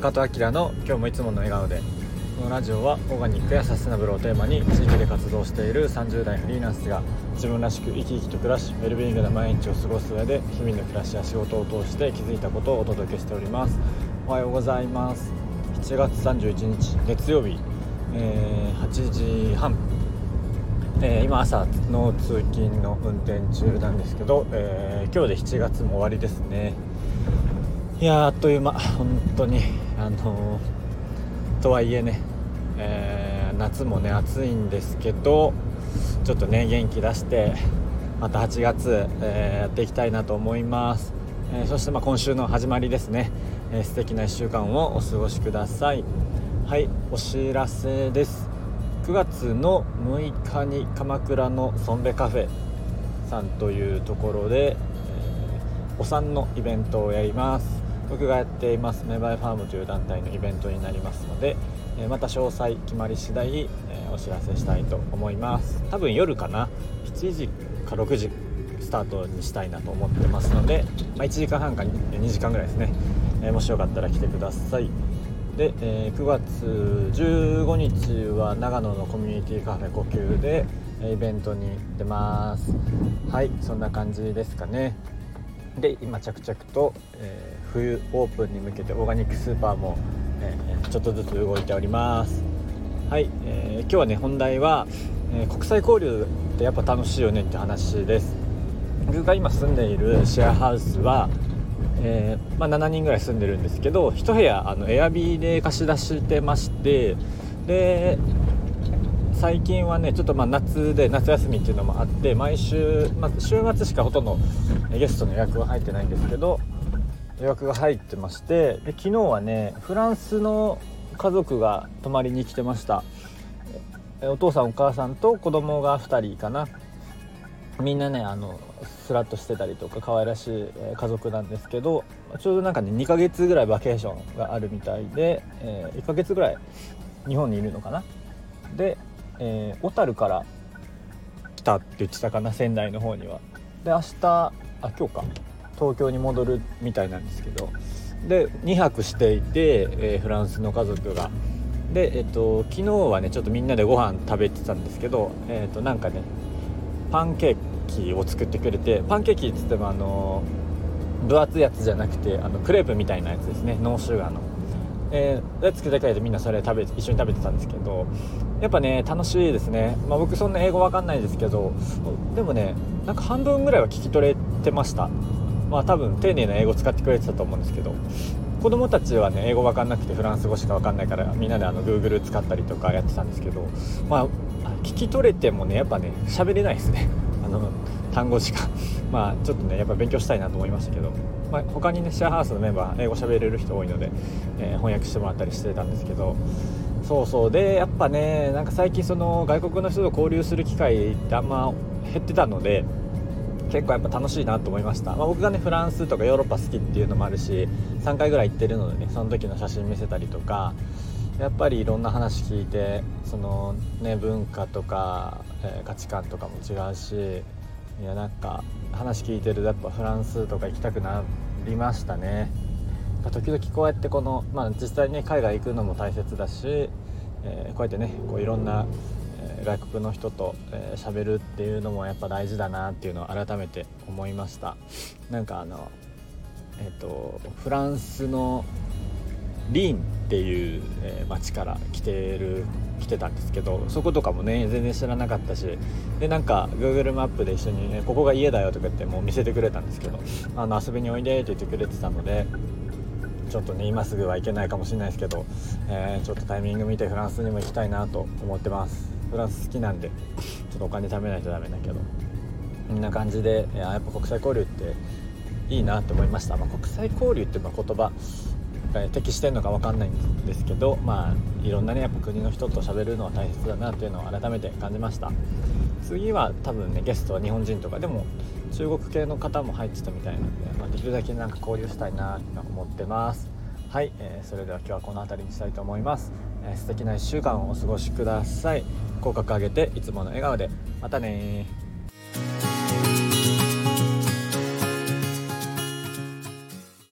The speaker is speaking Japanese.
中戸明の今日もいつもの笑顔で。このラジオはオーガニックやサステナブルをテーマに地域で活動している30代フリーランスが自分らしく生き生きと暮らしウェルビーイングな毎日を過ごす上で日々の暮らしや仕事を通して気づいたことをお届けしております。おはようございます。7月31日月曜日、えー、8時半。えー、今朝の通勤の運転中なんですけど、えー、今日で7月も終わりですね。いやあっという間。本当に。あのー、とはいえね、え夏もね暑いんですけどちょっとね元気出してまた8月、えやっていきたいなと思います、えそしてまあ今週の始まりですね、え素敵な1週間をお過ごしください。はいお知らせです。9月の6日に鎌倉のソンベカフェさんというところで、お産のイベントをやります。僕がやっていますメバイファームという団体のイベントになりますので、え、また詳細決まり次第、え、お知らせしたいと思います。多分夜かな7時か6時スタートにしたいなと思ってますので、まあ、1時間半か2時間ぐらいですね、えもしよかったら来てください。で、え、9月15日は長野のコミュニティカフェ呼吸でイベントに出ます。はいそんな感じですかね。で今着々と、えー、冬オープンに向けてオーガニックスーパーも、えー、ちょっとずつ動いております。はい、えー、今日はね本題は、え国際交流ってやっぱ楽しいよねって話です。僕が今住んでいるシェアハウスはえ、まあ、7人ぐらい住んでるんですけど1部屋あのエアビーで貸し出してましてで最近はねちょっとまあ夏で夏休みっていうのもあって毎週、まあ、週末しかほとんどゲストの予約は入ってないんですけど予約が入ってましてで昨日はねフランスの家族が泊まりに来てました。お父さんお母さんと子供が2人かな。みんなねあのスラッとしてたりとか可愛らしい家族なんですけどちょうどなんかね2ヶ月ぐらいバケーションがあるみたいで、えー、1ヶ月ぐらい日本にいるのかな。で、えー、小樽から来たって言ってたかな仙台の方には。で明日あ今日か。東京に戻るみたいなんですけど。で2泊していて、えー、フランスの家族が。でえっ、と昨日はねちょっとみんなでご飯食べてたんですけどえっ、となんかねパンケーキを作ってくれてパンケーキっつってもあの分厚いやつじゃなくてあのクレープみたいなやつですね。ノーシュガーの。えー、で作ってくれてみんなそれ食べ一緒に食べてたんですけどやっぱね楽しいですね、まあ、僕そんな英語わかんないですけどでもねなんか半分ぐらいは聞き取れてました。まあ多分丁寧な英語使ってくれてたと思うんですけど子供たちはね英語わかんなくてフランス語しかわかんないからみんなであの Google 使ったりとかやってたんですけどまあ聞き取れてもねやっぱね喋れないですね。あの単語しか。まあちょっとねやっぱ勉強したいなと思いましたけど、まあ、他にねシェアハウスのメンバー英語喋れる人多いので、えー、翻訳してもらったりしてたんですけどそうそう。でやっぱねなんか最近その外国の人と交流する機会ってあんま減ってたので結構やっぱ楽しいなと思いました、まあ、僕がねフランスとかヨーロッパ好きっていうのもあるし3回ぐらい行ってるのでねその時の写真見せたりとかやっぱりいろんな話聞いてそのね文化とか、えー、価値観とかも違うしいやなんか話聞いてるとやっぱフランスとか行きたくなりましたね。時々こうやってこの、まあ、実際ね海外行くのも大切だし、えー、こうやってねこういろんな、外国の人と喋、えー、るっていうのもやっぱ大事だなっていうのを改めて思いました。なんかあのえっ、とフランスのリーンっていう、え町から来てる来てたんですけどそことかもね全然知らなかったしでなんか Google マップで一緒に、ね「ここが家だよ」とか言ってもう見せてくれたんですけど「あの遊びにおいで」って言ってくれてたのでちょっとね今すぐは行けないかもしれないですけど、えー、ちょっとタイミング見てフランスにも行きたいなと思ってます。フランス好きなんでちょっとお金貯めないとダメだけど。こんな感じでやっぱ国際交流っていいなと思いました、まあ、国際交流っていう言葉適してるのか分かんないんですけどまあいろんなねやっぱ国の人と喋るのは大切だなっていうのを改めて感じました。次は多分ねゲストは日本人とかでも中国系の方も入ってたみたいなので、まあ、できるだけなんか交流したいなと思ってます。はい、えー、それでは今日はこの辺りにしたいと思います、えー、素敵な1週間をお過ごしください。口角上げていつもの笑顔で。またね